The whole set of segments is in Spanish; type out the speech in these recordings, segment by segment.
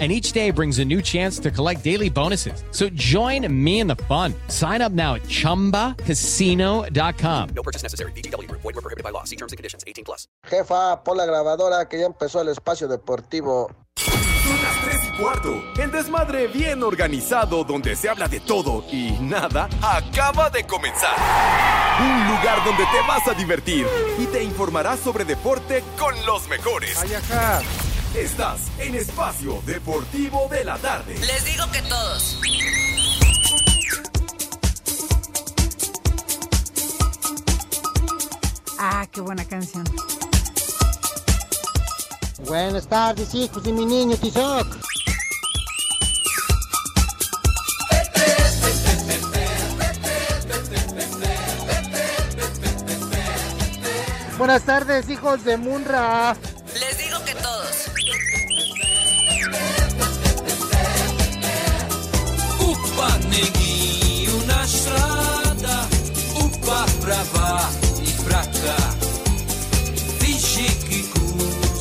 and each day brings a new chance to collect daily bonuses. So join me in the fun. Sign up now at ChumbaCasino.com. No purchase necessary. BGW. Void were prohibited by law. See terms and conditions. 18 plus. Jefa, pon la grabadora que ya empezó el espacio deportivo. Son las 3 y cuarto. El desmadre bien organizado donde se habla de todo y nada acaba de comenzar. Un lugar donde te vas a divertir y te informarás sobre deporte con los mejores. Estás en Espacio Deportivo de la Tarde. Les digo que todos. Ah, qué buena canción. Buenas tardes, hijos de mi niño Tizoc. Buenas tardes, hijos de Munra.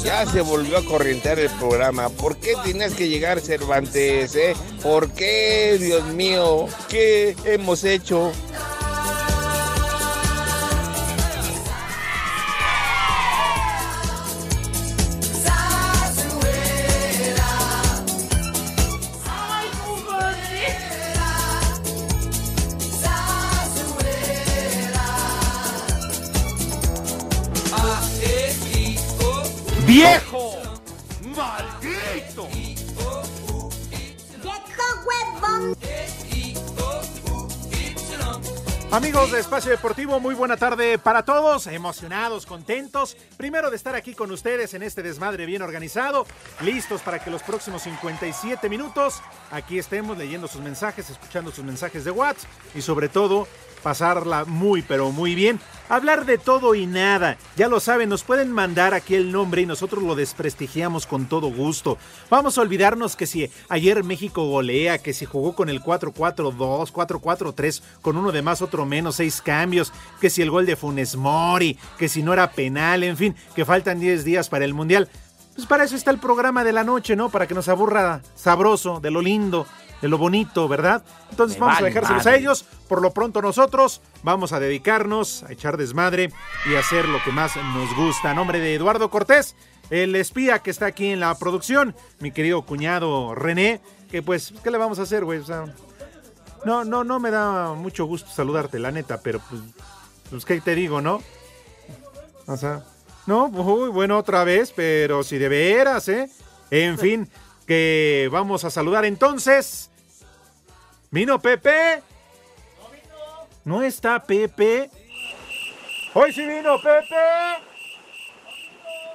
Ya se volvió a corrientear el programa. ¿Por qué tienes que llegar Cervantes, eh? ¿Por qué, Dios mío? ¿Qué hemos hecho? Espacio Deportivo, muy buena tarde para todos, emocionados, contentos, primero de estar aquí con ustedes en este desmadre bien organizado, listos para que los próximos 57 minutos aquí estemos leyendo sus mensajes, escuchando sus mensajes de WhatsApp y sobre todo pasarla muy pero muy bien, hablar de todo y nada, ya lo saben, nos pueden mandar aquí el nombre y nosotros lo desprestigiamos con todo gusto. Vamos a olvidarnos que si ayer México golea, que si jugó con el 4-4-2, 4-4-3, con uno de más, otro menos, seis cambios, que si el gol de Funes Mori, que si no era penal, en fin, que faltan 10 días para el Mundial. Pues para eso está el programa de la noche, ¿no? Para que nos aburra sabroso, de lo lindo, de lo bonito, ¿verdad? Entonces Me vamos a dejárselos madre. a ellos. Por lo pronto nosotros vamos a dedicarnos a echar desmadre y hacer lo que más nos gusta. A nombre de Eduardo Cortés, el espía que está aquí en la producción, mi querido cuñado René, que pues, ¿qué le vamos a hacer, güey? O sea, no, no, no me da mucho gusto saludarte, la neta, pero pues, pues ¿qué te digo, no? O sea, no, uy, bueno, otra vez, pero si de veras, ¿eh? En fin, que vamos a saludar entonces. ¿Vino Pepe? ¿No está Pepe? ¡Hoy sí vino Pepe!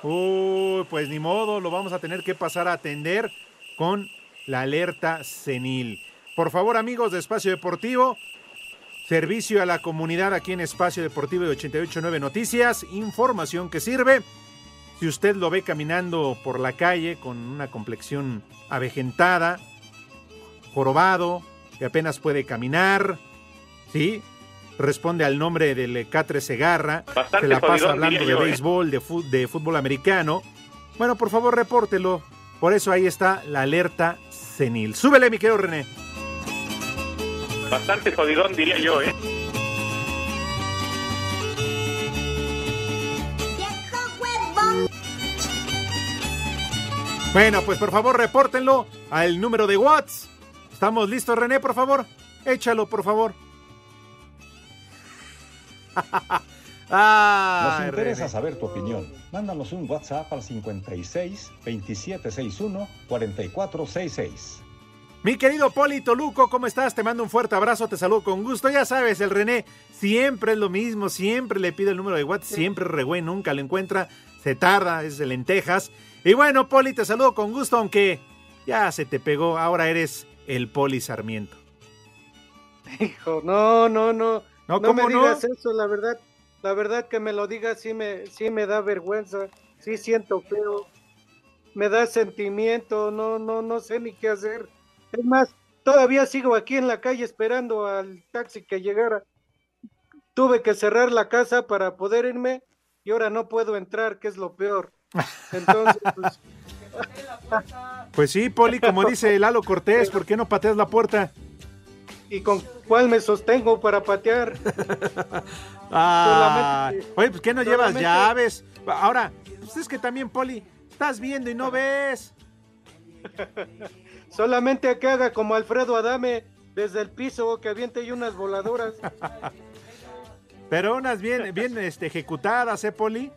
Uy, pues ni modo, lo vamos a tener que pasar a atender con la alerta senil. Por favor, amigos de Espacio Deportivo, servicio a la comunidad aquí en Espacio Deportivo de 889 Noticias, información que sirve. Si usted lo ve caminando por la calle con una complexión avejentada, jorobado, que apenas puede caminar, ¿sí? Responde al nombre del Catre Segarra, Bastante se la pasa jodidón, hablando de ¿eh? béisbol, de fútbol americano. Bueno, por favor, repórtelo. Por eso ahí está la alerta senil. Súbele, mi querido René. Bastante jodidón, diría yo, ¿eh? Bueno, pues por favor, repórtenlo al número de Watts. ¿Estamos listos, René, por favor? Échalo, por favor. Nos interesa René. saber tu opinión. Mándanos un WhatsApp al 56 2761 4466. Mi querido Poli Toluco, ¿cómo estás? Te mando un fuerte abrazo, te saludo con gusto. Ya sabes, el René siempre es lo mismo, siempre le pide el número de WhatsApp, siempre es re güey, nunca lo encuentra, se tarda, es de lentejas. Y bueno, Poli, te saludo con gusto, aunque ya se te pegó, ahora eres el Poli Sarmiento. Hijo, no, no, no. No, No, ¿cómo me no? digas eso, la verdad. la verdad que me lo diga sí me, sí me da vergüenza, sí siento feo, me da sentimiento, no, no, no sé ni qué hacer. Es más, todavía sigo aquí en la calle esperando al taxi que llegara. Tuve que cerrar la casa para poder irme y ahora no puedo entrar, que es lo peor. Entonces, pues, Pues sí, Poli, como dice Lalo Cortés, ¿por qué no pateas la puerta? ¿y con cuál me sostengo para patear? Ah, oye, pues ¿qué no llevas llaves? Ahora, pues es que también, Poli, estás viendo y no ves. Solamente que haga como Alfredo Adame desde el piso, que aviente y unas voladoras. Pero unas bien, bien este, ejecutadas, ¿eh, Poli?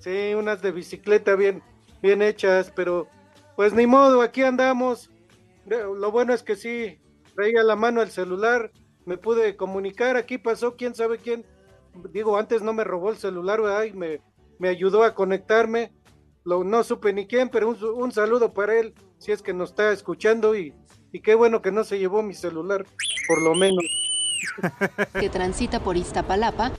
Sí, unas de bicicleta bien, bien hechas, pero pues ni modo, aquí andamos. Lo bueno es que sí, traía la mano el celular, me pude comunicar, aquí pasó quién sabe quién. Digo, antes no me robó el celular, ¿verdad? Y me, me ayudó a conectarme. Lo, no supe ni quién, pero un, un saludo para él, si es que nos está escuchando y, y qué bueno que no se llevó mi celular, por lo menos. que transita por Iztapalapa,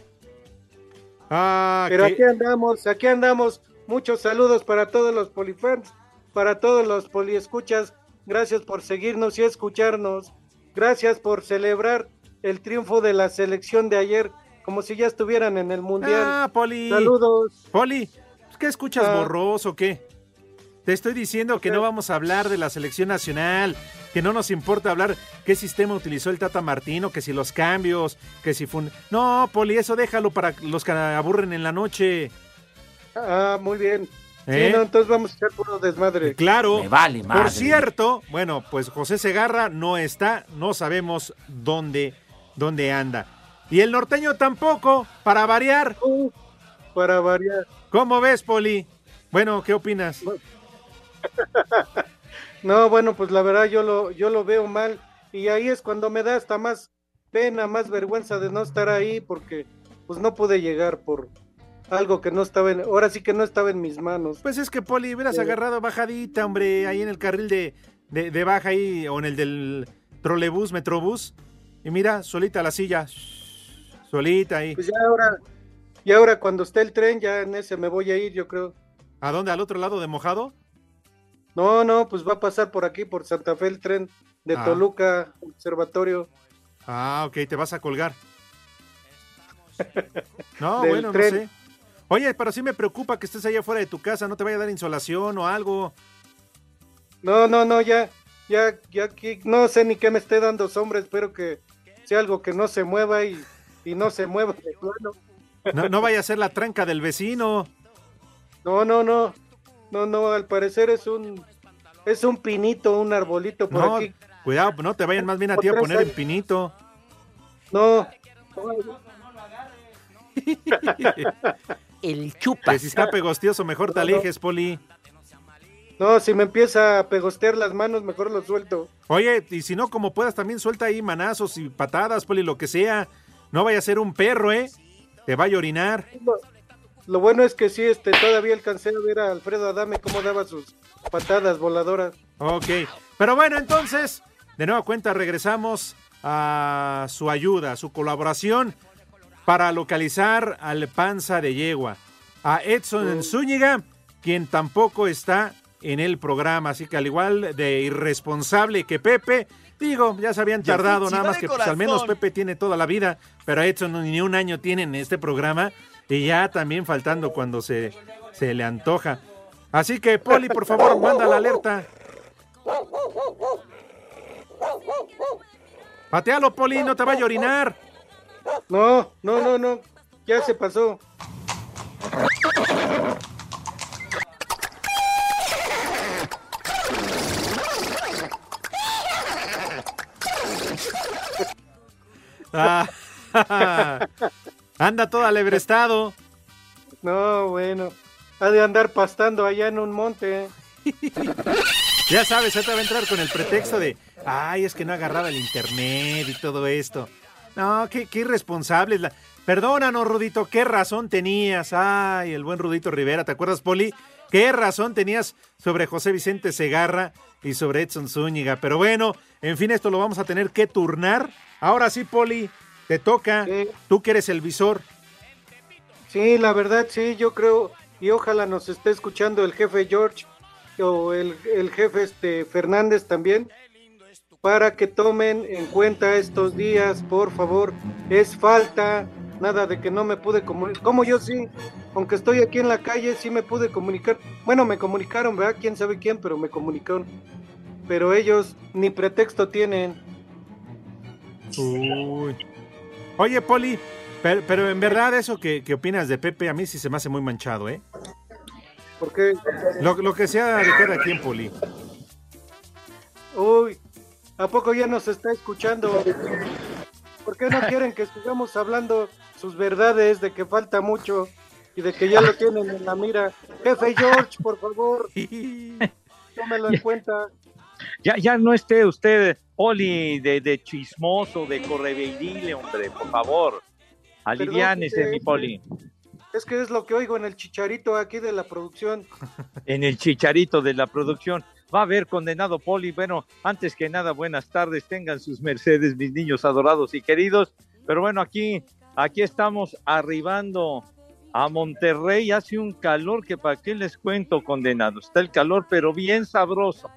Ah, Pero que- aquí andamos, aquí andamos. Muchos saludos para todos los polifans, para todos los poliescuchas. Gracias por seguirnos y escucharnos. Gracias por celebrar el triunfo de la selección de ayer, como si ya estuvieran en el mundial. Ah, Poli. Saludos. Poli, ¿qué escuchas Ah. borroso o qué? Te estoy diciendo que no vamos a hablar de la selección nacional, que no nos importa hablar qué sistema utilizó el Tata Martino, que si los cambios, que si fue. No, Poli, eso déjalo para los que aburren en la noche. Ah, muy bien. ¿Eh? Sí, no, entonces vamos a echar puro desmadre. Claro. Me vale Por cierto, bueno, pues José Segarra no está, no sabemos dónde, dónde anda. Y el norteño tampoco, para variar. para variar. ¿Cómo ves, Poli? Bueno, ¿qué opinas? No, bueno, pues la verdad yo lo, yo lo veo mal y ahí es cuando me da hasta más pena, más vergüenza de no estar ahí porque pues no pude llegar por algo que no estaba en, ahora sí que no estaba en mis manos. Pues es que Poli, hubieras Sí. agarrado bajadita, hombre, ahí en el carril de, de, de baja ahí, o en el del trolebús, metrobús. Y mira, solita la silla. Solita ahí. Pues ya ahora, y ahora cuando esté el tren ya en ese me voy a ir, yo creo. ¿A dónde? ¿Al otro lado de mojado? No, no, pues va a pasar por aquí, por Santa Fe el tren de Ah. Toluca, Observatorio. Ah, ok, te vas a colgar. No, Del bueno, tren. no sé. Oye, pero sí me preocupa que estés allá afuera de tu casa, no te vaya a dar insolación o algo. No, no, no, ya, ya, ya aquí, no sé ni qué me esté dando sombra, espero que sea algo que no se mueva y, y no se mueva de plano. No, no vaya a ser la tranca del vecino. No, no, no, no, no, al parecer es un, es un pinito, un arbolito por No, aquí. cuidado, no te vayan más bien a ti a poner en pinito. No. El chupa. Que si está pegostioso, mejor te no. alejes, Poli. No, si me empieza a pegostear las manos, mejor lo suelto. Oye, y si no, como puedas, también suelta ahí manazos y patadas, Poli, lo que sea. No vaya a ser un perro, ¿eh? Te vaya a orinar. Lo, lo bueno es que sí, este, todavía alcancé a ver a Alfredo Adame cómo daba sus patadas voladoras. Ok. Pero bueno, entonces, de nueva cuenta, regresamos a su ayuda, a su colaboración para localizar al panza de yegua. A Edson Zúñiga, quien tampoco está en el programa. Así que al igual de irresponsable que Pepe, digo, ya se habían tardado, nada más que pues, al menos. Pepe tiene toda la vida, pero a Edson ni un año tiene en este programa y ya también faltando cuando se, se le antoja. Así que, Poli, por favor, manda la alerta. Patealo, Poli, no te vaya a orinar. No, no, no, no, ya se pasó. Ah, anda todo alebrestado. No, bueno, ha de andar pastando allá en un monte. Ya sabes, ahorita va a entrar con el pretexto de, ay, es que no agarraba el internet y todo esto. No, qué, qué irresponsable. es La... Perdónanos, Rudito, qué razón tenías. Ay, el buen Rudito Rivera, ¿te acuerdas, Poli? ¿Qué razón tenías sobre José Vicente Segarra y sobre Edson Zúñiga? Pero bueno, en fin, esto lo vamos a tener que turnar. Ahora sí, Poli, te toca. Tú que eres el visor. Sí, la verdad, sí, yo creo, y ojalá nos esté escuchando el jefe George o el, el jefe este Fernández también, para que tomen en cuenta estos días, por favor. Es falta, nada de que no me pude comunicar. Como yo sí, aunque estoy aquí en la calle, sí me pude comunicar. Bueno, me comunicaron, ¿verdad? Quién sabe quién, pero me comunicaron. Pero ellos ni pretexto tienen. Uy. Oye, Poli, pero, pero en verdad eso que, que opinas de Pepe a mí sí se me hace muy manchado, ¿eh? Porque Lo, lo que sea de cada quien, Poli. Uy, ¿a poco ya nos está escuchando? ¿Por qué no quieren que sigamos hablando sus verdades de que falta mucho y de que ya lo tienen en la mira? Jefe George, por favor, tómelo en cuenta. Ya, ya no esté usted, Poli, de, de chismoso, de correveidile, hombre, por favor. Aliviánese, mi Poli. Es que es lo que oigo en el chicharito aquí de la producción. En el chicharito de la producción. Va a haber condenado Poli. Bueno, antes que nada, buenas tardes. Tengan sus mercedes, mis niños adorados y queridos. Pero bueno, aquí, aquí estamos arribando a Monterrey. Hace un calor que para qué les cuento, condenado. Está el calor, pero bien sabroso.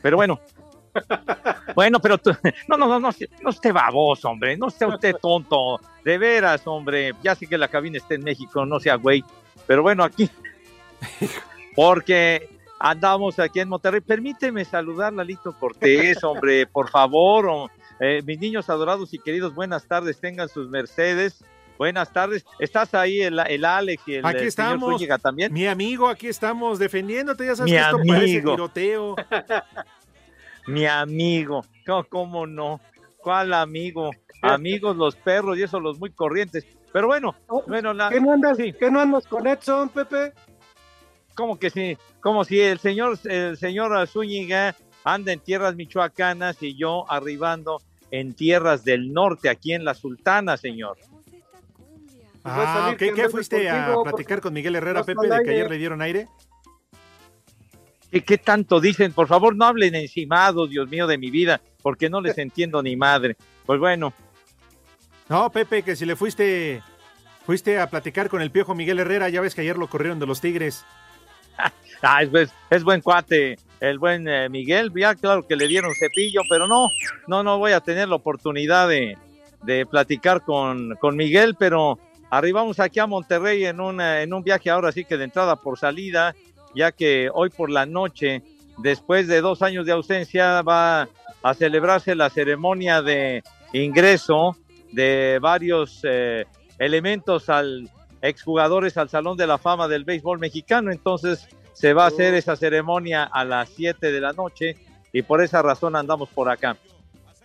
Pero bueno. Bueno, pero tú- no, no, no, no, no esté baboso, hombre, no esté usted tonto, de veras, hombre, ya sé que la cabina está en México, no sea güey, pero bueno, aquí, porque andamos aquí en Monterrey, permíteme saludar Lalito Cortés, hombre, por favor, eh, mis niños adorados y queridos, buenas tardes, tengan sus mercedes, buenas tardes, estás ahí el, el Alex y el, Aquí señor estamos. Zúñiga también. Mi amigo, aquí estamos defendiéndote. Ya sabes Mi que esto parece amigo. tiroteo. Mi amigo, ¿cómo, cómo no? ¿Cuál amigo? Amigos los perros y eso los muy corrientes. Pero bueno, bueno, la, ¿Qué no andas, ¿qué no andas con Edson, Pepe? Como que sí, como si el señor, el señor Zúñiga anda en tierras michoacanas y yo arribando en tierras del norte, aquí en la Sultana, señor. Ah, ok, que ¿qué fuiste a platicar con Miguel Herrera, Pepe, de que ayer le dieron aire? ¿Qué, qué tanto dicen? Por favor, no hablen encimados, Dios mío, de mi vida, porque no les entiendo ni madre. Pues bueno, No, Pepe, que si le fuiste fuiste a platicar con el piojo Miguel Herrera, ya ves que ayer lo corrieron de los Tigres. Ah, es, buen cuate, el buen eh, Miguel. Ya claro que le dieron cepillo, pero no, no, no voy a tener la oportunidad de, de platicar con, con Miguel, pero arribamos aquí a Monterrey en un, eh, en un viaje ahora sí que de entrada por salida, ya que hoy por la noche, después de dos años de ausencia, va a celebrarse la ceremonia de ingreso de varios eh, elementos al exjugadores al Salón de la Fama del Béisbol Mexicano. Entonces se va a hacer esa ceremonia a las 7 de la noche y por esa razón andamos por acá.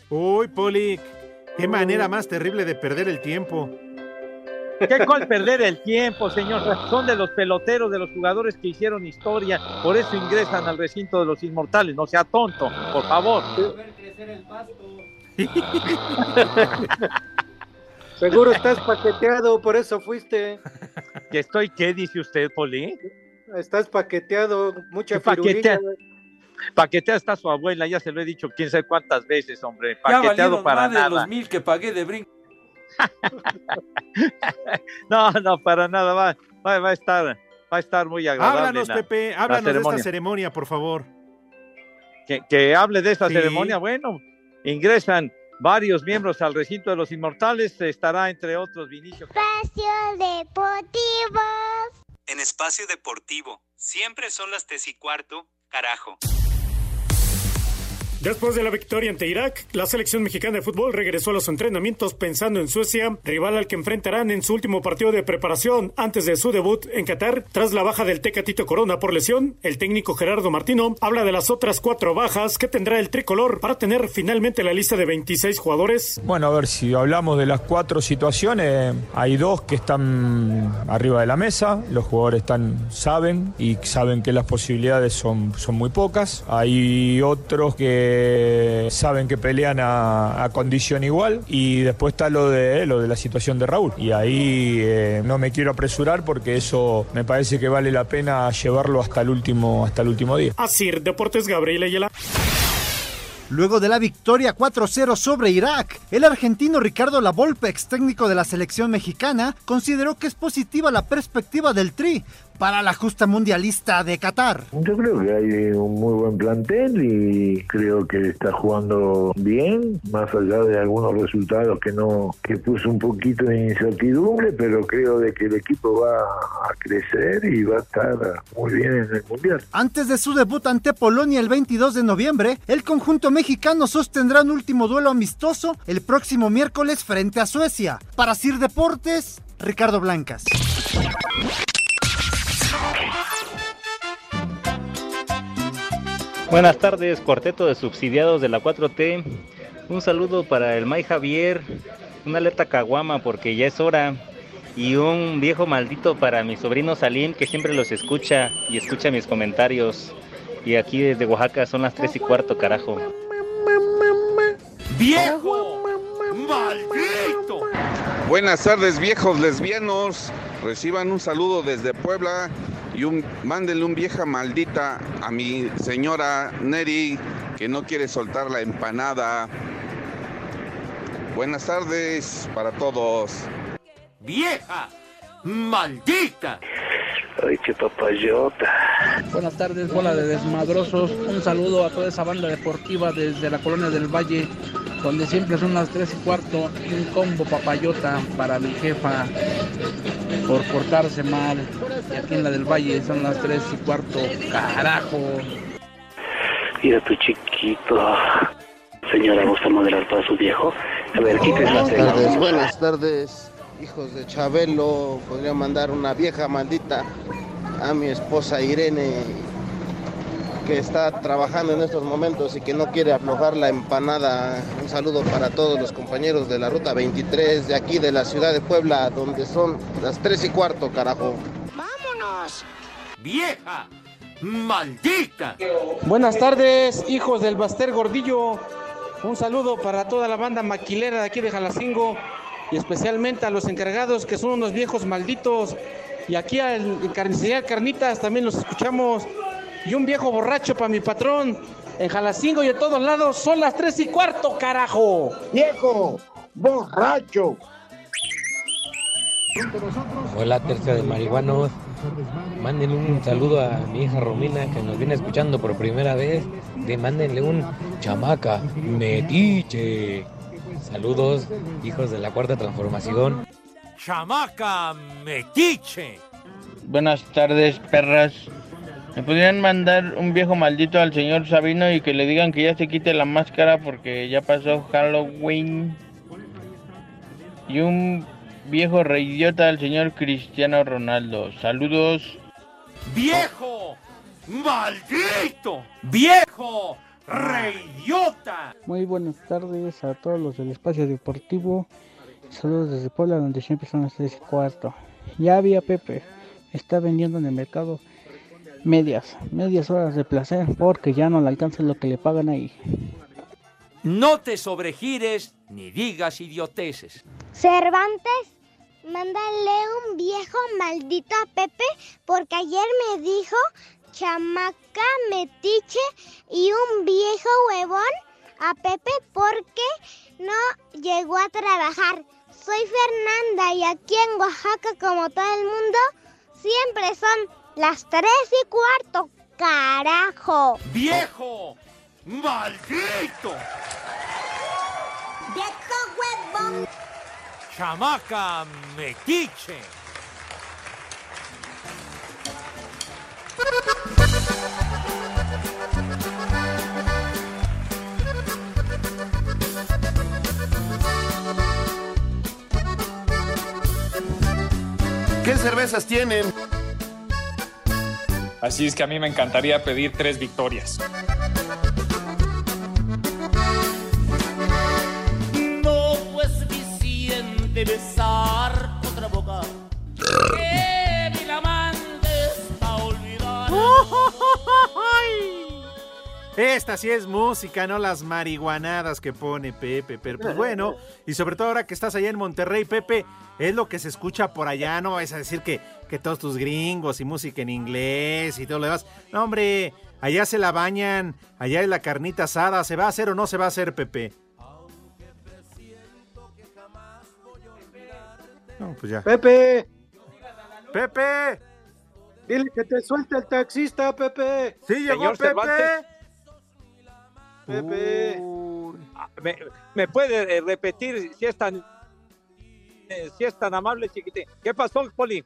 Uy, Poli, qué manera más terrible de perder el tiempo. ¿Qué cual perder el tiempo, señor? Son de los peloteros, de los jugadores que hicieron historia, por eso ingresan al recinto de los inmortales. No sea tonto, por favor. Seguro estás paqueteado, por eso fuiste. ¿Que estoy qué dice usted, Poli? Estás paqueteado, mucha ¿Qué paquetea? Paquetea está su abuela, ya se lo he dicho quién sabe cuántas veces, hombre. Ya Paqueteado valieron para más de nada. los mil que pagué de brinco. No, no, para nada. Va, va, va a estar, va a estar muy agradable. Háblanos, la- Pepe, la háblanos de esta ceremonia. ceremonia, por favor. que, que hable de esta Sí. ceremonia. Bueno, ingresan varios miembros al recinto de los inmortales. Estará entre otros Vinicio. Espacio Deportivo. En espacio deportivo, siempre son las tes y cuarto, carajo. Después de la victoria ante Irak, la selección mexicana de fútbol regresó a los entrenamientos pensando en Suecia, rival al que enfrentarán en su último partido de preparación antes de su debut en Qatar. Tras la baja del Tecatito Corona por lesión, el técnico Gerardo Martino habla de las otras cuatro bajas que tendrá el tricolor para tener finalmente la lista de 26 jugadores. Bueno, a ver, si hablamos de las cuatro situaciones, hay dos que están arriba de la mesa, los jugadores están, saben y saben que las posibilidades son, son muy pocas. Hay otros que saben que pelean a, a condición igual y después está lo de, lo de la situación de Raúl. Y ahí eh, no me quiero apresurar porque eso me parece que vale la pena llevarlo hasta el último, hasta el último día. Así, Deportes Gabriel Ayala. Luego de la victoria 4-0 sobre Irak, el argentino Ricardo Lavolpe, ex técnico de la selección mexicana, consideró que es positiva la perspectiva del Tri para la justa mundialista de Qatar. Yo creo que hay un muy buen plantel y creo que está jugando bien, más allá de algunos resultados que no que puso un poquito de incertidumbre, pero creo de que el equipo va a crecer y va a estar muy bien en el mundial. Antes de su debut ante Polonia el 22 de noviembre, el conjunto mexicano sostendrá un último duelo amistoso el próximo miércoles frente a Suecia. Para Sir Deportes, Ricardo Blancas. Buenas tardes, cuarteto de subsidiados de la 4T. Un saludo para el May Javier, una alerta caguama porque ya es hora. Y un viejo maldito para mi sobrino Salim que siempre los escucha y escucha mis comentarios. Y aquí desde Oaxaca son las 3 y cuarto, carajo. ¡Viejo! ¡Maldito! Buenas tardes, viejos lesbianos. Reciban un saludo desde Puebla y un, mándenle un vieja maldita a mi señora Neri que no quiere soltar la empanada. Buenas tardes para todos. ¡Vieja! ¡Maldita! Ay, qué papayota. Buenas tardes, bola de desmadrosos. Un saludo a toda esa banda deportiva desde la colonia del Valle, donde siempre son las 3 y cuarto. Un combo papayota para mi jefa por portarse mal. Y aquí en la del Valle son las 3 y cuarto. ¡Carajo! Mira tu chiquito. Señora, ¿gusta moderar para su viejo? A ver, quítese la Buenas tela. tardes, buenas tardes, hijos de Chabelo. Podría mandar una vieja maldita a mi esposa Irene, que está trabajando en estos momentos y que no quiere aflojar la empanada. Un saludo para todos los compañeros de la ruta 23 de aquí de la ciudad de Puebla, donde son las 3 y cuarto, carajo. ¡Vámonos! ¡Vieja! ¡Maldita! Buenas tardes, hijos del Baster Gordillo. Un saludo para toda la banda maquilera de aquí de Jalacingo y especialmente a los encargados que son unos viejos malditos. Y aquí al Carnicería Carnitas también los escuchamos. Y un viejo borracho para mi patrón. En Jalacingo y en todos lados son las tres y cuarto, carajo. Viejo, borracho. Hola, tercia de marihuanos. Mándenle un saludo a mi hija Romina que nos viene escuchando por primera vez. De mándenle un chamaca metiche. Saludos, hijos de la cuarta transformación. ¡Chamaca metiche! Buenas tardes, perras. ¿Me podrían mandar un viejo maldito al señor Sabino y que le digan que ya se quite la máscara porque ya pasó Halloween? Y un viejo reidiota al señor Cristiano Ronaldo. Saludos. ¡Viejo! ¡Maldito! ¡Viejo! ¡Reyota! Muy buenas tardes a todos los del espacio deportivo. Saludos desde Puebla, donde siempre son las 3 y cuarto. Ya había Pepe, está vendiendo en el mercado medias, medias horas de placer porque ya no le alcanza lo que le pagan ahí. No te sobregires ni digas idioteces. Cervantes, mándale un viejo maldito a Pepe porque ayer me dijo chamaca metiche y un viejo huevón a Pepe porque no llegó a trabajar. Soy Fernanda y aquí en Oaxaca, como todo el mundo, siempre son las tres y cuarto. ¡Carajo! ¡Viejo! ¡Maldito! ¡Viejo huevón! ¡Chamaca metiche! ¿Qué cervezas tienen? Así es que a mí me encantaría pedir tres victorias. No fue suficiente besar otra boca. Que mi la mandes a olvidar. Esta sí es música, no las marihuanadas que pone Pepe. Pero pues bueno, y sobre todo ahora que estás allá en Monterrey, Pepe, es lo que se escucha por allá. No vais a decir que, que todos tus gringos y música en inglés y todo lo demás. No, hombre, allá se la bañan, allá es la carnita asada. ¿Se va a hacer o no se va a hacer, Pepe? No, pues ya. Pepe, Pepe. dile que te suelte el taxista, Pepe. Sí, llegó Señor Pepe. Cervantes. Pepe. Ah, ¿Me, me puede eh, repetir si es tan eh, si es tan amable, chiquitín? ¿Qué pasó, Poli?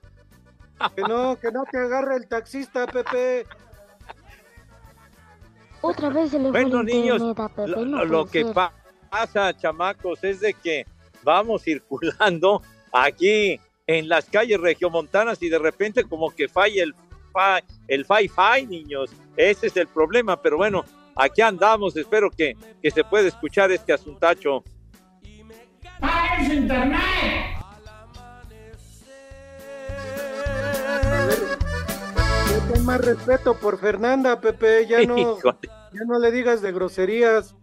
Que no, que no te agarre el taxista, Pepe. Otra vez se le fue Bueno, niños, a Pepe, lo, no lo puede que pa- pasa, chamacos, es de que vamos circulando aquí en las calles regiomontanas y de repente como que falla el fi, el fi-fi, niños. Ese es el problema, pero bueno, aquí andamos. Espero que, que se pueda escuchar este asuntacho. ¡Para internet! Más respeto por Fernanda, Pepe. Ya no, ya no le digas de groserías.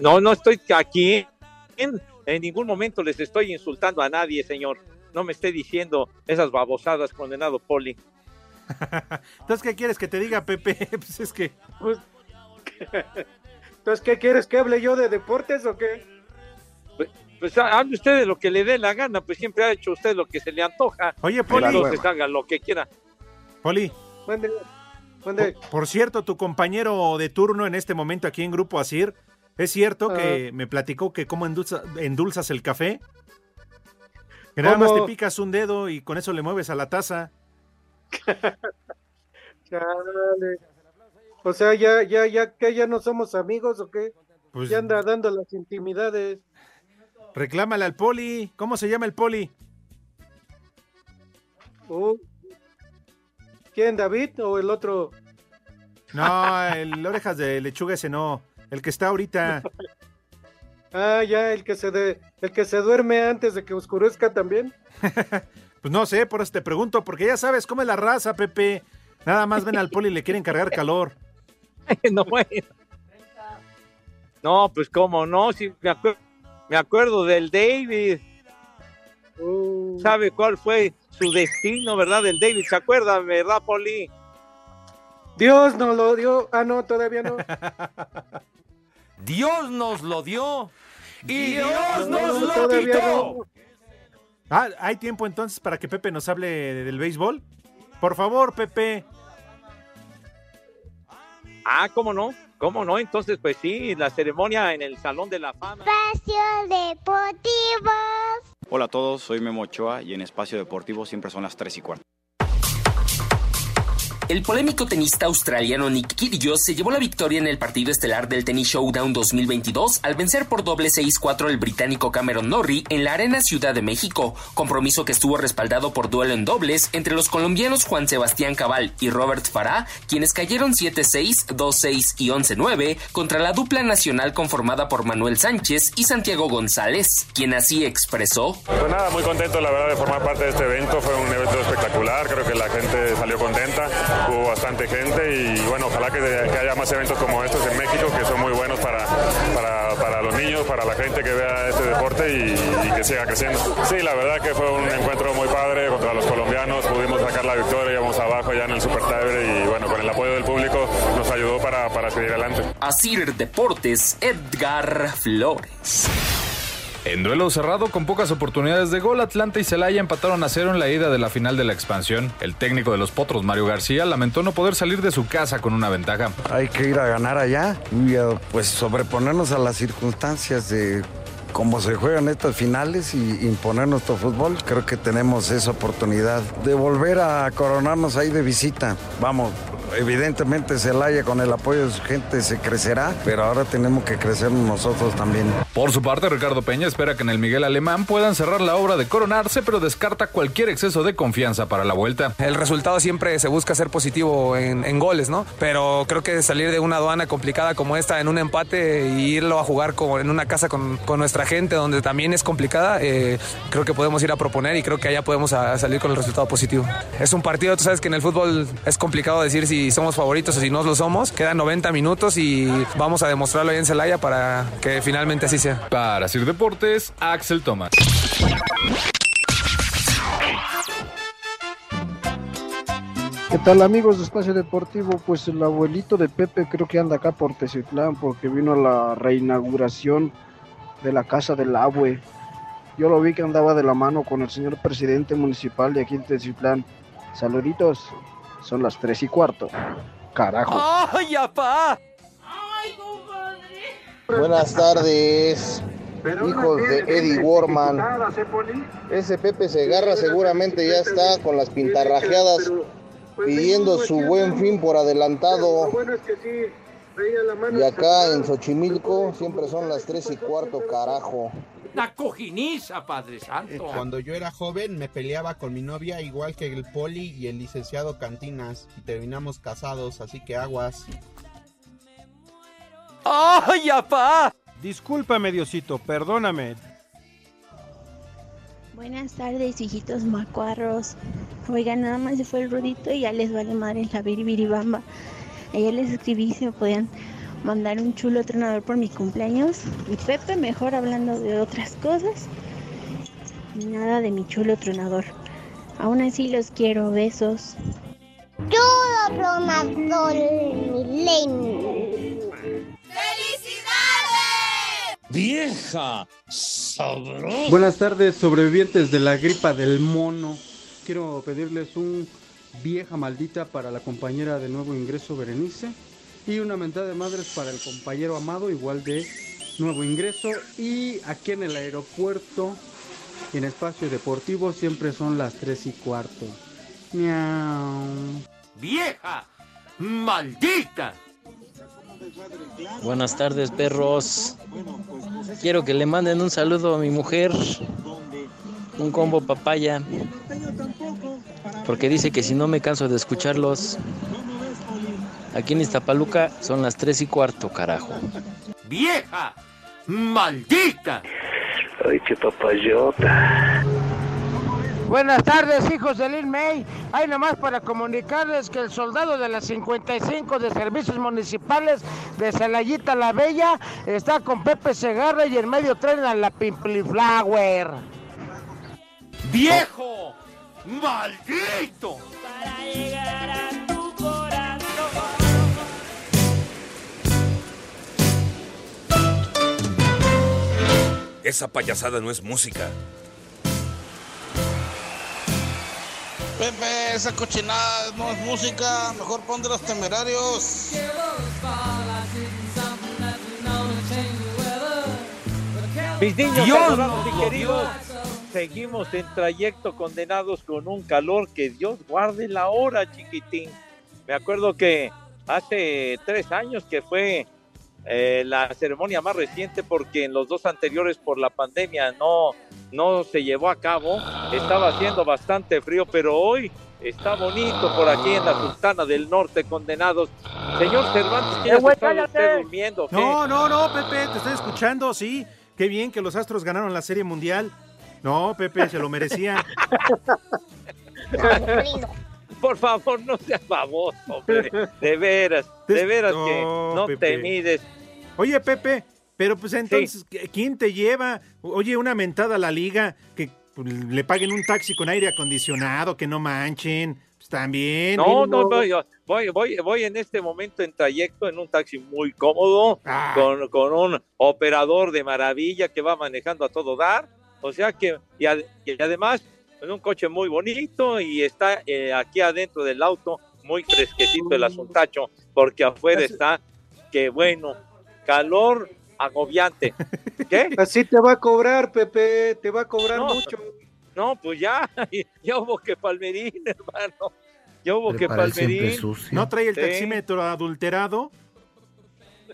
No, no estoy aquí. En, en ningún momento les estoy insultando a nadie, señor. No me esté diciendo esas babosadas, condenado Poli. Entonces, ¿qué quieres que te diga, Pepe? Pues es que. Pues, Entonces, ¿qué quieres que hable yo de deportes o qué? Pues ha- hable usted de lo que le dé la gana, pues siempre ha hecho usted lo que se le antoja. Oye, Poli. Entonces haga lo que quiera. Poli. Mande, mande. Por, por cierto, tu compañero de turno en este momento aquí en Grupo Asir, ¿es cierto que me platicó que cómo endulza- endulzas el café? Que nada más te picas un dedo y con eso le mueves a la taza. Chale. O sea, ya, ya, ya, que ya no somos amigos o qué? Pues- ya anda dando las intimidades. Reclámale al Poli. ¿Cómo se llama el Poli? Uh, ¿Quién, David o el otro? No, el orejas de lechuga ese no. El que está ahorita. Ah, ya, el que se de, el que se duerme antes de que oscurezca también. Pues no sé, por eso te pregunto, porque ya sabes cómo es la raza, Pepe. Nada más ven al Poli y le quieren cargar calor. no, bueno. No, pues cómo no, sí, me, acuer- me acuerdo del David. ¿Sabe cuál fue su destino, verdad? Del David, ¿se acuerda, verdad, Poli? Dios nos lo dio. Ah, no, todavía no. Dios nos lo dio y Dios Dios no, nos lo quitó. Ah, ¿hay tiempo entonces para que Pepe nos hable del béisbol? Por favor, Pepe. Ah, ¿cómo no? ¿Cómo no? Entonces, pues sí, la ceremonia en el Salón de la Fama. Espacio Deportivo. Hola a todos, soy Memo Ochoa y en Espacio Deportivo siempre son las 3 y cuarto. El polémico tenista australiano Nick Kyrgios se llevó la victoria en el partido estelar del Tennis Showdown 2022 al vencer por doble 6-4 al británico Cameron Norrie en la Arena Ciudad de México, compromiso que estuvo respaldado por duelo en dobles entre los colombianos Juan Sebastián Cabal y Robert Farah, quienes cayeron 7-6, 2-6 y 11-9 contra la dupla nacional conformada por Manuel Sánchez y Santiago González, quien así expresó. Pues nada, muy contento la verdad de formar parte de este evento, fue un evento espectacular, creo que la gente salió contenta, hubo bastante gente y bueno, ojalá que, haya más eventos como estos en México que son muy buenos para, para, los niños, para la gente que vea este deporte y, que siga creciendo. Sí, la verdad que fue un encuentro muy padre contra los colombianos, pudimos sacar la victoria, íbamos abajo ya en el Super y bueno, con el apoyo del público nos ayudó para, para seguir adelante. Asir Deportes, Edgar Flores. En duelo cerrado con pocas oportunidades de gol, Atlanta y Celaya empataron a cero en la ida de la final de la expansión. El técnico de los Potros, Mario García, lamentó no poder salir de su casa con una ventaja. Hay que ir a ganar allá y eh, pues sobreponernos a las circunstancias de cómo se juegan estas finales y imponer nuestro fútbol. Creo que tenemos esa oportunidad de volver a coronarnos ahí de visita. Vamos, evidentemente Celaya con el apoyo de su gente se crecerá, pero ahora tenemos que crecer nosotros también. Por su parte, Ricardo Peña espera que en el Miguel Alemán puedan cerrar la obra de coronarse, pero descarta cualquier exceso de confianza para la vuelta. El resultado siempre se busca ser positivo en, en goles, ¿no? Pero creo que salir de una aduana complicada como esta en un empate y irlo a jugar con- en una casa con, con nuestra gente donde también es complicada, eh, creo que podemos ir a proponer y creo que allá podemos a- salir con el resultado positivo. Es un partido, tú sabes que en el fútbol es complicado decir si si somos favoritos o si no lo somos. Quedan 90 minutos y vamos a demostrarlo ahí en Celaya para que finalmente así sea. Para Sir Deportes, Axel Tomás. ¿Qué tal amigos de Espacio Deportivo? Pues el abuelito de Pepe creo que anda acá por Teciutlán porque vino a la reinauguración de la casa del abue. Yo lo vi que andaba de la mano con el señor presidente municipal de aquí de Teciutlán. Saluditos, son las tres y cuarto. Carajo. ¡Ay, apá! Buenas tardes, hijos de Eddie Warman. Ese Pepe Segarra seguramente ya está con las pintarrajeadas pidiendo su buen fin por adelantado. Y acá en Xochimilco siempre son las tres y cuarto, carajo. La cojiniza, Padre Santo. Cuando yo era joven me peleaba con mi novia igual que el poli y el licenciado Cantinas y terminamos casados, así que aguas. ¡Ay, apá! Discúlpame, Diosito, perdóname. Buenas tardes, hijitos macuarros. Oigan, nada más se fue el rudito y ya les vale madre la biribiribamba. Ayer les escribí si me podían mandar un chulo tronador por mi cumpleaños. Y Pepe mejor hablando de otras cosas. Y nada de mi chulo tronador. Aún así los quiero, besos. Chulo tronador, milenio. ¡Vieja! ¡Sabrosa! Buenas tardes, sobrevivientes de la gripa del mono. Quiero pedirles un vieja maldita para la compañera de nuevo ingreso Berenice y una mentada de madres para el compañero amado igual de nuevo ingreso y aquí en el aeropuerto y en espacio deportivo siempre son las 3 y cuarto. Miau. ¡Vieja! ¡Maldita! Buenas tardes, perros. Quiero que le manden un saludo a mi mujer. Un combo papaya. Porque dice que si no me canso de escucharlos. Aquí en Iztapaluca son las 3 y cuarto, carajo. ¡Vieja! ¡Maldita! Ay, qué papayota. Buenas tardes, hijos de Lin May. Hay nomás para comunicarles que el soldado de las 55 de servicios municipales de Celayita la Bella está con Pepe Segarra y en medio tren a la Pimpli Flower. ¡Viejo! ¡Maldito! Esa payasada no es música. Pepe, esa cochinada no es música, mejor pon de los temerarios. Mis niños Dios y seguimos en trayecto condenados con un calor que Dios guarde la hora, chiquitín. Me acuerdo que hace tres años que fue eh, la ceremonia más reciente porque en los dos anteriores por la pandemia no, no se llevó a cabo. Estaba haciendo bastante frío, pero hoy está bonito por aquí en la Sultana del Norte, condenados. Señor Cervantes, ¿qué Eh, está usted durmiendo? ¿Qué? No, no, no, Pepe, te estoy escuchando, sí. Qué bien que los Astros ganaron la Serie Mundial. No, Pepe, se lo merecían. Por favor, no seas baboso, hombre. De veras, de veras que no te mides. Oye, Pepe, pero pues entonces, ¿quién te lleva? Oye, una mentada a la liga, que pues, le paguen un taxi con aire acondicionado, que no manchen. Pues también. No, no, no, yo voy, voy, voy en este momento en trayecto en un taxi muy cómodo, Ah. con, con un operador de maravilla que va manejando a todo dar. O sea que, y, ad- y además, en un coche muy bonito y está eh, aquí adentro del auto muy fresquecito el asuntacho, porque afuera está, que bueno, calor agobiante. ¿Qué? Así te va a cobrar, Pepe, te va a cobrar No, mucho. No, pues ya, ya hubo que palmerín, hermano. Ya hubo que palmerín. ¿No trae el Sí. taxímetro adulterado?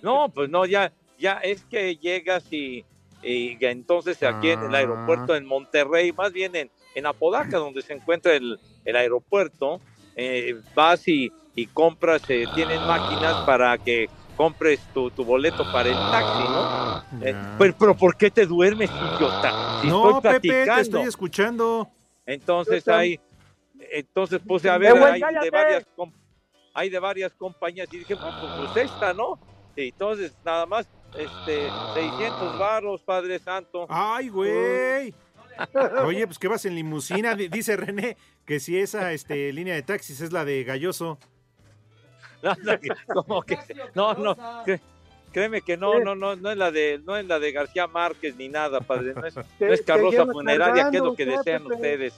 No, pues no, ya, ya es que llegas y, y entonces aquí en el Ah. aeropuerto en Monterrey, más bien en, en Apodaca, donde se encuentra el, el aeropuerto, eh, vas y, y compras, eh, tienen máquinas para que compres tu, tu boleto para el taxi, ¿no? Eh, pero, pero ¿por qué te duermes, idiota? Si no, estoy Pepe, te platicando. estoy escuchando. Entonces hay, entonces puse a ver, hay de varias hay de varias compañías y dije, bueno, pues, pues esta, ¿no? Y entonces nada más, este, 600 varos, Padre Santo. Ay, güey. Oye, pues que vas en limusina, Di- dice René que si esa este, línea de taxis es la de Galloso. Como que, no, no, cre- créeme que no, no, no, no es la de, no es la de García Márquez ni nada, padre, no es, no carroza funeraria, que es lo que desean Pepe. ustedes.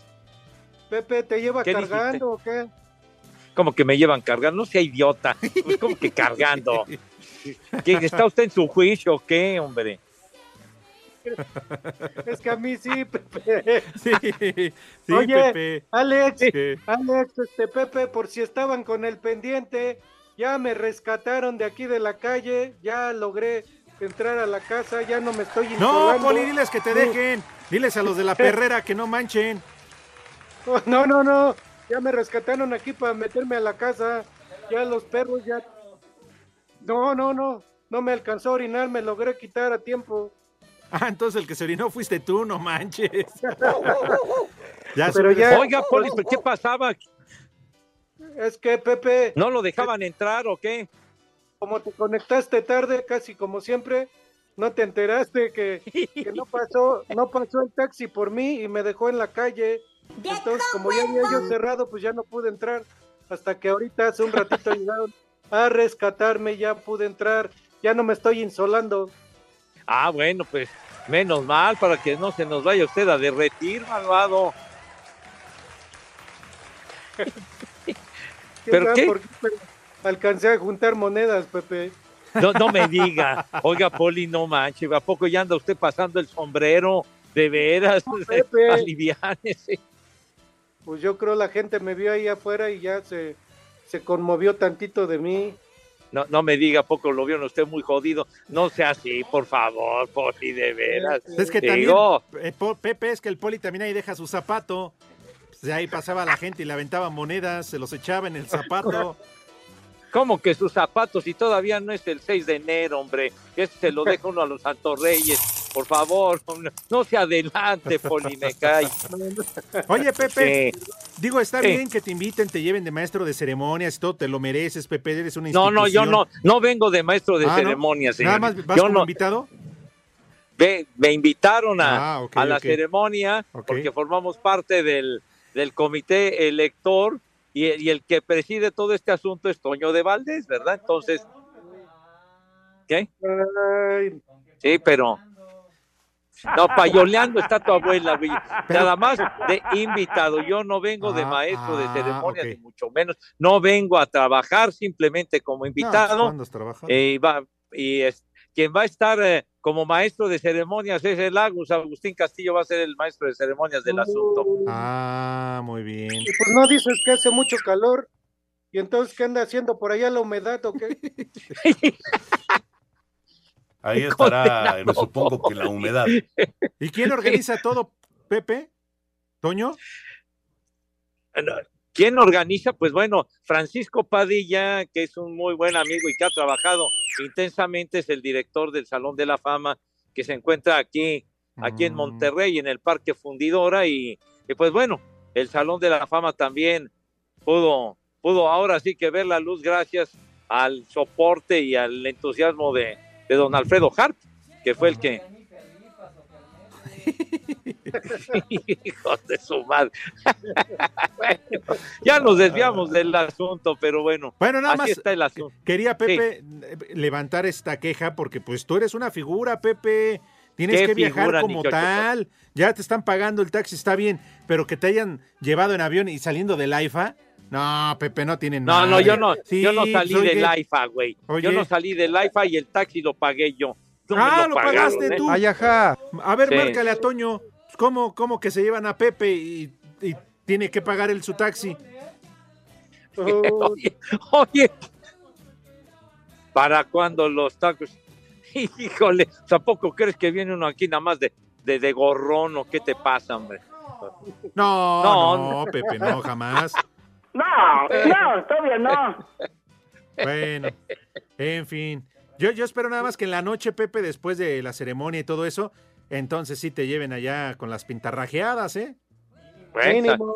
Pepe, ¿te lleva ¿Qué dijiste? cargando o qué? Como que me llevan cargando, no sea idiota, pues como que cargando. ¿Qué, ¿Está usted en su juicio o qué, hombre? Es que a mí sí, Pepe. Sí, sí, Oye, Pepe. Alex. Alex, este Pepe, por si estaban con el pendiente, ya me rescataron de aquí de la calle, ya logré entrar a la casa, ya no me estoy No. Poli, diles que te dejen. Diles a los de la perrera que no manchen. Oh, No, no, no, ya me rescataron aquí para meterme a la casa, ya los perros ya... No, no, no, no me alcanzó a orinar, me logré quitar a tiempo. Ah, entonces el que se orinó fuiste tú, no manches. Ya Pero ya- Oiga, Poli, ¿pero ¿qué pasaba? Es que Pepe, ¿No lo dejaban entrar o qué? como te conectaste tarde, casi como siempre, no te enteraste que, que no pasó, no pasó el taxi por mí y me dejó en la calle. Entonces, como ya había yo cerrado, pues ya no pude entrar. Hasta que ahorita hace un ratito llegaron a rescatarme, ya pude entrar, ya no me estoy insolando. Ah, bueno, pues menos mal para que no se nos vaya usted a derretir, malvado. ¿Quién ¿Pero qué? alcancé a juntar monedas, Pepe. No, no me diga. Oiga, Poli, no manche. ¿A poco ya anda usted pasando el sombrero? De veras, Pepe. aliviánese. Pues yo creo la gente me vio ahí afuera y ya se, se conmovió tantito de mí. No, no me diga, ¿a poco lo vieron usted muy jodido? No sea así, por favor, Poli, de veras. Es que también, Digo, eh, Pepe, es que el Poli también ahí deja su zapato. Pues de ahí pasaba la gente y le aventaba monedas, se los echaba en el zapato. ¿Cómo que sus zapatos? Y todavía no es el 6 de enero, hombre. Ese se lo deja uno a los Santos Reyes. Por favor, no, se adelante, Poli, me cae. Oye, Pepe, Sí. digo, está Sí. bien que te inviten, te lleven de maestro de ceremonias y todo, te lo mereces, Pepe, eres una No, no, yo institución. no, no vengo de maestro de Ah, ¿no? ceremonias, Nada señor. más vas yo como no, invitado. ve- me invitaron a, Ah, a la ceremonia porque formamos parte del, del comité elector y, y el que preside todo este asunto es Toño de Valdés, ¿verdad? Entonces, ¿qué? Sí, pero... No, payoleando está tu abuela, nada más de invitado. Yo no vengo de Ah, maestro de ah, ceremonias, ok. ni mucho menos. No vengo a trabajar simplemente como No, pues, invitado. ¿cuándo has trabajado? Eh, y va- y es, quien va a estar eh, como maestro de ceremonias es el Agus. Agustín Castillo va a ser el maestro de ceremonias del asunto. Ah, muy bien. y pues no dices que hace mucho calor. ¿Y entonces qué anda haciendo por allá la humedad o qué? Ahí estará, me supongo que la humedad. ¿Y quién organiza todo, Pepe? ¿Toño? ¿Quién organiza? Pues bueno, Francisco Padilla, que es un muy buen amigo y que ha trabajado intensamente, es el director del Salón de la Fama, que se encuentra aquí, aquí en Monterrey, en el Parque Fundidora, y, y pues bueno, el Salón de la Fama también pudo, pudo ahora sí que ver la luz gracias al soporte y al entusiasmo de, de don Alfredo Hart, que fue el que... Hijos de su madre. Bueno, ya nos desviamos del asunto, pero bueno. Bueno, nada así más está el asunto. Quería, Pepe, levantar esta queja porque pues tú eres una figura, Pepe. Tienes ¿Qué que viajar figura, como tal. Ya te están pagando el taxi, está bien, pero que te hayan llevado en avión y saliendo del AIFA. No, Pepe, no tienen No, no, yo no, Sí, yo no salí del oye. IFA, güey. Yo no salí del IFA y el taxi lo pagué yo. No ah, lo, pagaron, pagaste ¿eh? tú. A ver, Sí. márcale a Toño. ¿Cómo, ¿Cómo que se llevan a Pepe y, y tiene que pagar él su taxi? oye, oye, ¿para cuándo los tacos? Híjole, ¿tampoco crees que viene uno aquí nada más de, de, de gorrón o qué te pasa, hombre? No, No, no, Pepe, no, jamás. No, no, todavía no. Bueno, en fin. Yo, yo espero nada más que en la noche, Pepe, después de la ceremonia y todo eso, entonces sí te lleven allá con las pintarrajeadas, ¿eh? Mínimo.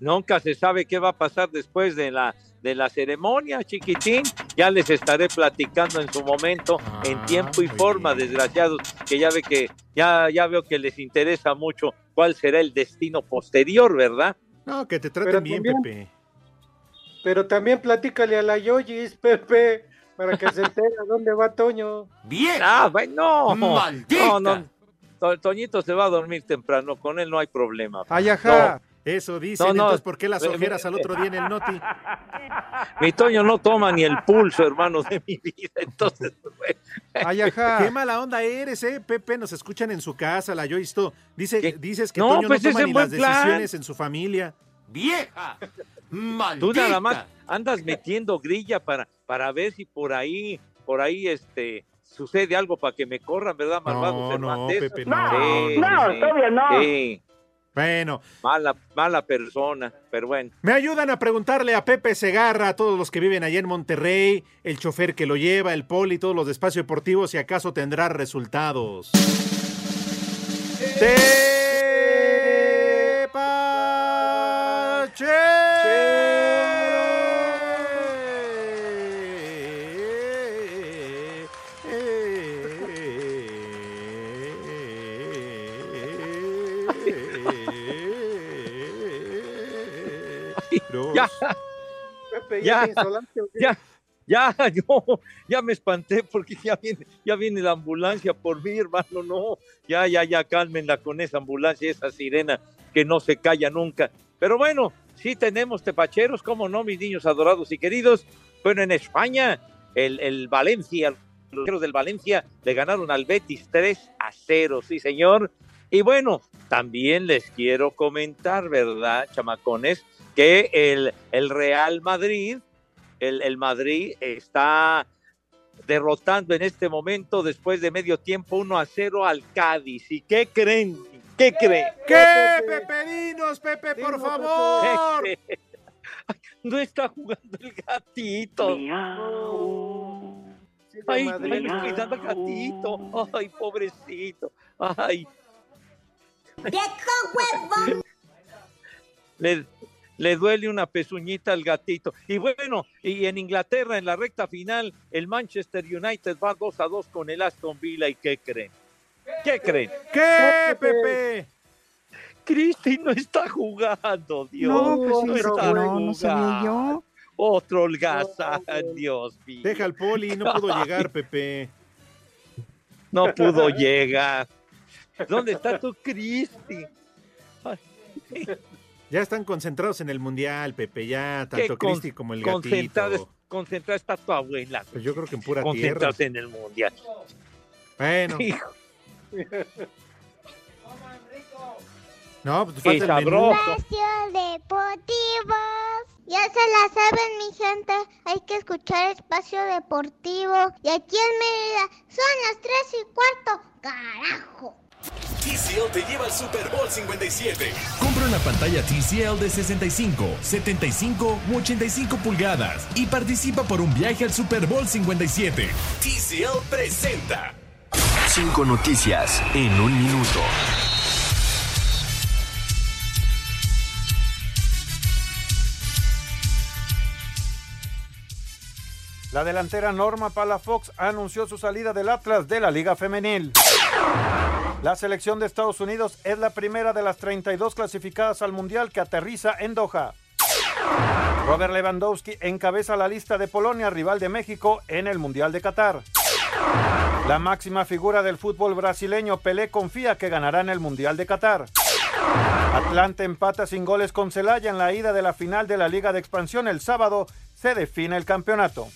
nunca se sabe qué va a pasar después de la, de la ceremonia, chiquitín. Ya les estaré platicando en su momento, en tiempo y forma, desgraciados, que ya ve que, ya, ya veo que les interesa mucho cuál será el destino posterior, ¿verdad? No, que te traten Pero bien, también- Pepe. Pero también platícale a la Yoyis, Pepe, para que se entere a dónde va Toño. ¡Bien! Ah, bueno, no. ¡Maldita! No, no. To- Toñito se va a dormir temprano, con él no hay problema. Ay, ajá. Eso dicen, No, no. entonces, ¿por qué las ojeras al otro día en el Noti? Mi Toño no toma ni el pulso, hermano, de mi vida. Entonces, pues, Ay, ajá. Qué mala onda eres, eh, Pepe. Nos escuchan en su casa, la tú. Dice, dices que No, Toño pues no es toma ni las plan. decisiones en su familia. ¡Vieja! ¡Maldita! tú nada más andas metiendo grilla para, para ver si por ahí, por ahí, este, sucede algo para que me corran, ¿verdad, malvados No, no? Pepe, no. Sí, No, sí, todavía no. sí. Bueno. Mala, mala persona, pero bueno. Me ayudan a preguntarle a Pepe Segarra, a todos los que viven allá en Monterrey, el chofer que lo lleva, el poli, todos los de espacio deportivo, si acaso tendrá resultados. Ya, Pepe, ya, ya, ya, ya, yo, ya me espanté porque ya viene, ya viene la ambulancia por mí, hermano, no, ya, ya, ya, cálmenla con esa ambulancia, esa sirena que no se calla nunca. Pero bueno, sí tenemos tepacheros, cómo no, mis niños adorados y queridos. Bueno, en España, el, el Valencia, los tepacheros del Valencia le ganaron al Betis 3 a 0, sí, señor. Y bueno, también les quiero comentar, ¿verdad, chamacones? Que el, el Real Madrid, el, el Madrid está derrotando en este momento, después de medio tiempo, 1 a 0 al Cádiz. ¿Y qué creen? ¿Qué creen? ¿Qué, Pepe? Dinos, Pepe, por favor. No está jugando el gatito. Ay, Madrid. ay, al gatito. Ay, pobrecito. Ay. Le, le duele una pezuñita al gatito. Y bueno, y en Inglaterra, en la recta final, el Manchester United va 2 a 2 con el Aston Villa. ¿Y qué creen? ¿Qué creen? ¿Qué, Pepe? Cristi no está jugando, Dios. No, pues sí, está no, no jugando. Otro holgazán, Dios mío. Deja al poli, no pudo llegar, Pepe. No pudo llegar. ¿Dónde está tu Cristi? Ya están concentrados en el mundial, Pepe, ya, tanto Cristi como el concentrada, gatito. concentrada está tu abuela. Pues yo creo que en pura tierra. Concentrarse en el mundial. Bueno. Hijo. No, pues falta sabroso. Espacio Deportivo. Ya se la saben, mi gente. Hay que escuchar Espacio Deportivo. Y aquí en Mérida son las 3 y cuarto. ¡Carajo! TCL te lleva al Super Bowl 57. Compra una pantalla TCL de 65, 75 u 85 pulgadas y participa por un viaje al Super Bowl 57. TCL presenta. Cinco noticias en un minuto. La delantera Norma Palafox anunció su salida del Atlas de la Liga Femenil. La selección de Estados Unidos es la primera de las 32 clasificadas al Mundial que aterriza en Doha. Robert Lewandowski encabeza la lista de Polonia, rival de México, en el Mundial de Qatar. La máxima figura del fútbol brasileño Pelé confía que ganará en el Mundial de Qatar. Atlante empata sin goles con Celaya en la ida de la final de la Liga de Expansión el sábado. Se define el campeonato.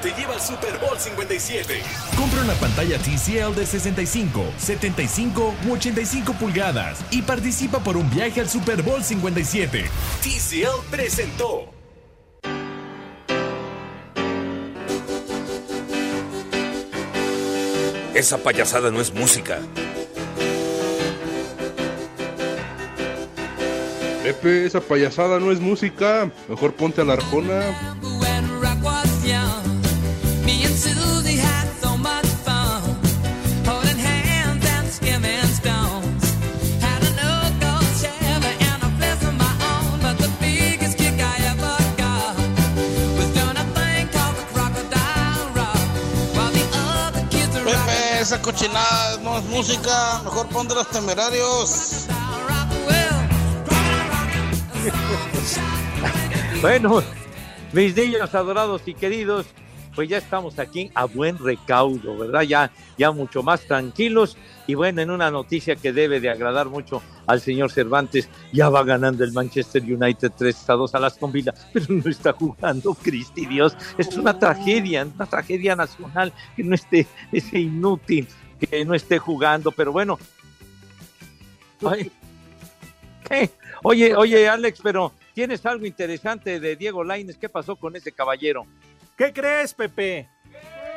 te lleva al Super Bowl 57. Compra una pantalla TCL de 65, 75 u 85 pulgadas y participa por un viaje al Super Bowl 57. TCL presentó. Esa payasada no es música. Pepe, esa payasada no es música. Mejor ponte a la arjona. Esa cochinada no es música. Mejor ponte los temerarios. Bueno, mis niños adorados y queridos, pues ya estamos aquí a buen recaudo, ¿verdad? Ya, ya mucho más tranquilos. Y bueno, en una noticia que debe de agradar mucho al señor Cervantes, ya va ganando el Manchester United 3 a 2 a las Villa, pero no está jugando, Cristi Dios. Es una tragedia, una tragedia nacional que no esté ese inútil, que no esté jugando, pero bueno. Ay, ¿qué? Oye, oye, Alex, pero tienes algo interesante de Diego Laines. ¿Qué pasó con ese caballero? ¿Qué crees, Pepe?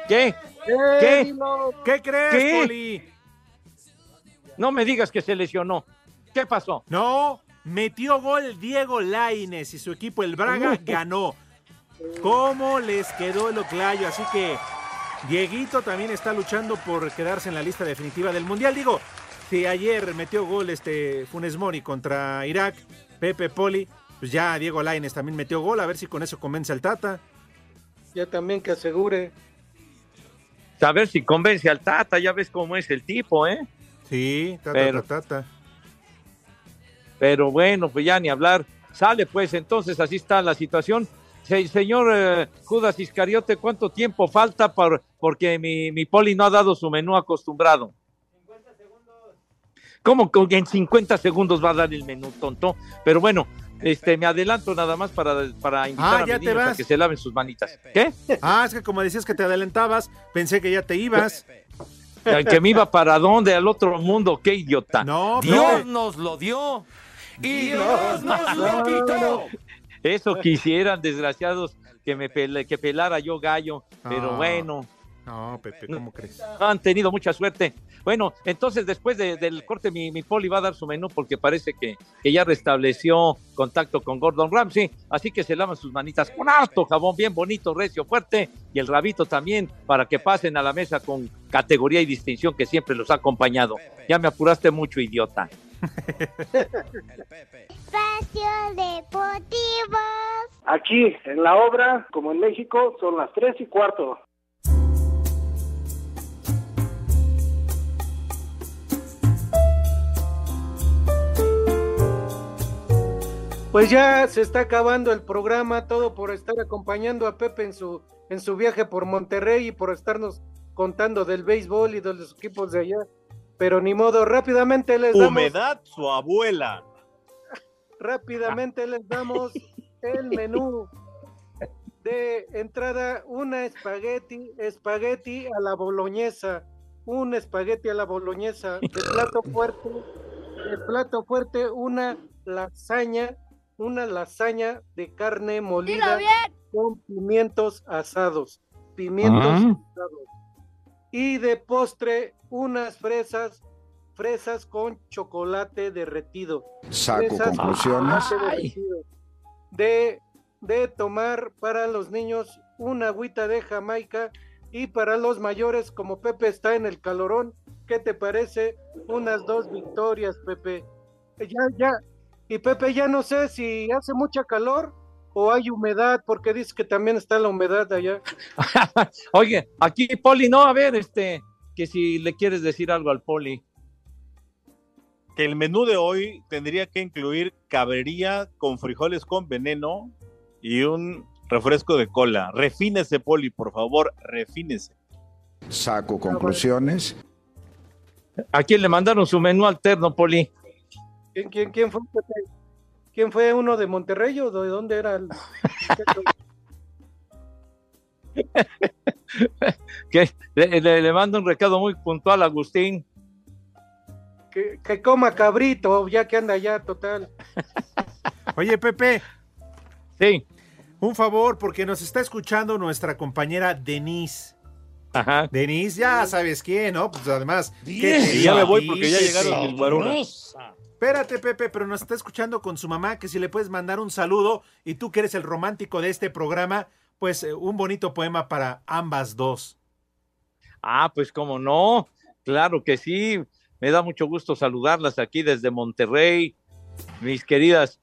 ¿Qué? ¿Qué? ¿Qué? ¿Qué crees, ¿Qué? Poli? No me digas que se lesionó. ¿Qué pasó? No, metió gol Diego Laines y su equipo, el Braga, ganó. ¿Cómo les quedó el Oclayo? Así que Dieguito también está luchando por quedarse en la lista definitiva del Mundial. Digo, si ayer metió gol este Funes Mori contra Irak, Pepe Poli, pues ya Diego Laines también metió gol, a ver si con eso convence al Tata. Ya también que asegure. A ver si convence al Tata, ya ves cómo es el tipo, ¿eh? Sí, Tata, Pero- Tata. Pero bueno, pues ya ni hablar. Sale pues, entonces así está la situación. Se- señor eh, Judas Iscariote, ¿cuánto tiempo falta por, porque mi, mi poli no ha dado su menú acostumbrado? ¿Cómo que en 50 segundos va a dar el menú, tonto? Pero bueno, este, me adelanto nada más para, para invitar Ah, a ya mis te niños a vas. que se laven sus manitas. ¿Qué? Ah, es que como decías que te adelantabas, pensé que ya te ibas. ¿Que me iba para dónde? ¿Al otro mundo? ¡Qué idiota! No, Dios nos lo dio y Dios nos lo quitó. Eso quisieran, desgraciados, que me pele- que pelara yo gallo, pero Ah. bueno, No, Pepe, ¿cómo crees? han tenido mucha suerte. Bueno, entonces después de- del corte mi, mi poli va a dar su menú porque parece que, que ya restableció contacto con Gordon Ramsay, así que se lavan sus manitas con harto jabón bien bonito, recio, fuerte y el rabito también para que pasen a la mesa con categoría y distinción que siempre los ha acompañado. Ya me apuraste mucho, idiota. Espacio Deportivo. Aquí, en la obra, como en México, son las tres y cuarto. Pues ya se está acabando el programa, todo por estar acompañando a Pepe en su, en su viaje por Monterrey y por estarnos contando del béisbol y de los equipos de allá. Pero ni modo, rápidamente les damos, Humedad, su abuela. rápidamente les damos el menú de entrada, una espagueti, espagueti a la boloñesa, un espagueti a la boloñesa, de plato fuerte, de plato fuerte, una lasaña, una lasaña de carne molida con pimientos asados, pimientos Ah. asados. Y de postre, unas fresas, fresas con chocolate derretido. Saco Fresas conclusiones. derretido. De, de tomar para los niños una agüita de Jamaica y para los mayores, como Pepe está en el calorón, ¿qué te parece? Unas dos victorias, Pepe. Ya, ya. Y Pepe, ya no sé si hace mucha calor o hay humedad, porque dice que también está la humedad allá. Oye, aquí Poli, no, a ver, este, que si le quieres decir algo al Poli. Que el menú de hoy tendría que incluir cabería con frijoles con veneno y un refresco de cola. Refínese, Poli, por favor, refínese. Saco conclusiones. ¿A quién le mandaron su menú alterno, Poli? ¿Quién, quién, quién fue? ¿Quién fue uno de Monterrey o de dónde era? el- Que le, le- le mando un recado muy puntual a Agustín. que, que coma cabrito, ya que anda allá, total. Oye, Pepe. Sí. Un favor, porque nos está escuchando nuestra compañera Denise. Ajá. Denise, ya sabes quién, ¿no? Pues además. ¿qué ya me voy porque ya llegaron mis guaruras. Espérate, Pepe, pero nos está escuchando con su mamá, que si le puedes mandar un saludo y tú que eres el romántico de este programa, pues eh, un bonito poema para ambas dos. Ah, pues cómo no, claro que sí. Me da mucho gusto saludarlas aquí desde Monterrey, mis queridas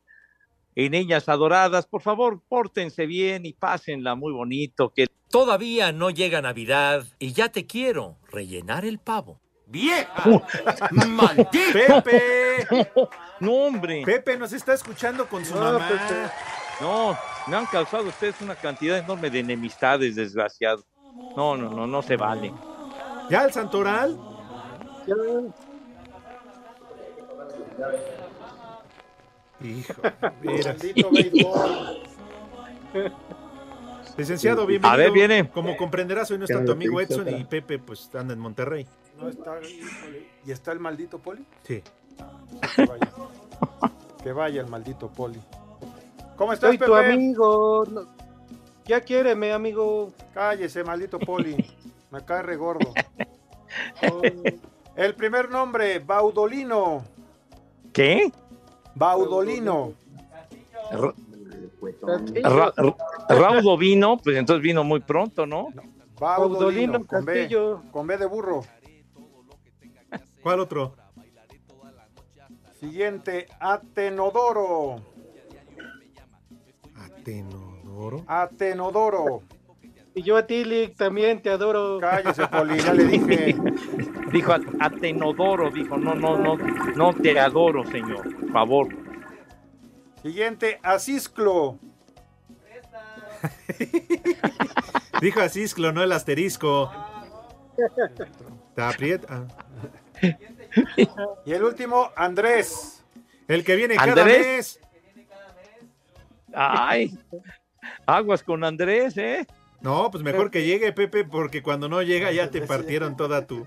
y niñas adoradas. Por favor, pórtense bien y pásenla muy bonito. Que Todavía no llega Navidad y ya te quiero rellenar el pavo. ¡Vieja! ¡Maldito! ¡Pepe! No, hombre. Pepe nos está escuchando con su No, mamá. Pepe. No, me han causado ustedes una cantidad enorme de enemistades, desgraciado. No, no, no, no se vale. ¿Ya el santoral? Hijo, mira. Maldito béisbol. Licenciado, bienvenido. A ver, viene. Como comprenderás, hoy no está tu amigo Edson y Pepe pues anda en Monterrey. No está, híjole. ¿Y está el maldito Poli? Sí. Que vaya. que vaya el maldito Poli. ¿Cómo estás, Soy Pepe? tu amigo. no- Ya quiéreme, amigo. Cállese, maldito Poli. Me cae regordo. El primer nombre, Baudolino. ¿Qué? Baudolino. Ra- Ra- Ra- Raudo vino, pues entonces vino muy pronto, ¿no? Baudolino, Baudolino con B, con B de burro. ¿Cuál otro? Siguiente, Atenodoro. Atenodoro. Atenodoro. Y yo a ti, Lick, también te adoro. Cállese, Poli, ya le dije. Dijo Atenodoro, dijo, no, no, no, no te adoro, señor, por favor. Siguiente, Asisclo. Dijo así, no el asterisco. Te aprieta. Y el último, Andrés. El que viene cada mes. Ay, aguas con Andrés, ¿eh? No, pues mejor que llegue, Pepe, porque cuando no llega ya te partieron toda tu.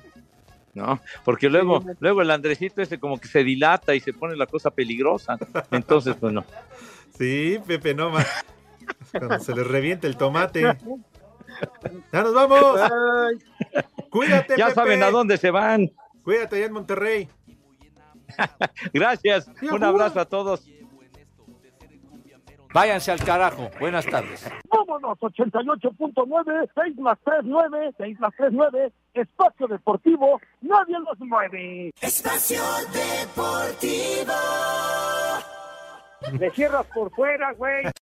No, porque luego, luego el Andresito ese como que se dilata y se pone la cosa peligrosa. Entonces, pues no. Sí, Pepe, no más. Cuando se le revienta el tomate. ¡Ya nos vamos! Cuídate, Ya Pepe. saben a dónde se van. Cuídate allá en Monterrey. Gracias. Un abrazo a todos. Váyanse al carajo. Buenas tardes. Vámonos, 88.9, 6 más 3, 9, 6 más 3, 9, espacio deportivo, nadie los mueve. Espacio Deportivo. Le cierras por fuera, güey.